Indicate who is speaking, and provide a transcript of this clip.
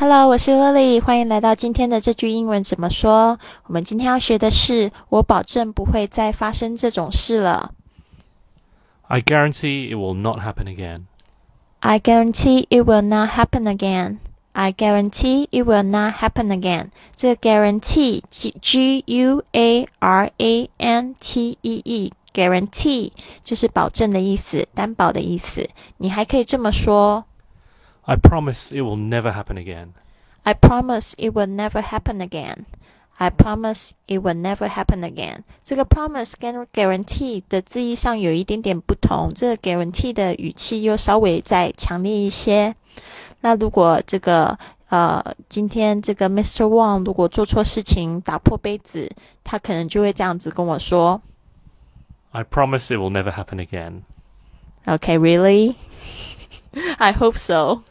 Speaker 1: Hello，我是 Lily，欢迎来到今天的这句英文怎么说。我们今天要学的是，我保证不会再发生这种事了。
Speaker 2: I guarantee it will not happen again.
Speaker 1: I guarantee it will not happen again. I guarantee it will not happen again. 这个 guarantee G G U A R A N T E E guarantee 就是保证的意思，担保的意思。你还可以这么说
Speaker 2: I promise it will never happen again.
Speaker 1: I promise it will never happen again. I promise it will never happen again. 这个 promise 跟 guarantee 的字义上有一点点不同，这个 guarantee 的语气又稍微再强烈一些。那如果这个呃，今天这个 Mr. Wang 如果做错事情打破杯子，他可能就会这样子跟我说
Speaker 2: I promise it will never happen again.
Speaker 1: Okay, really? I hope so.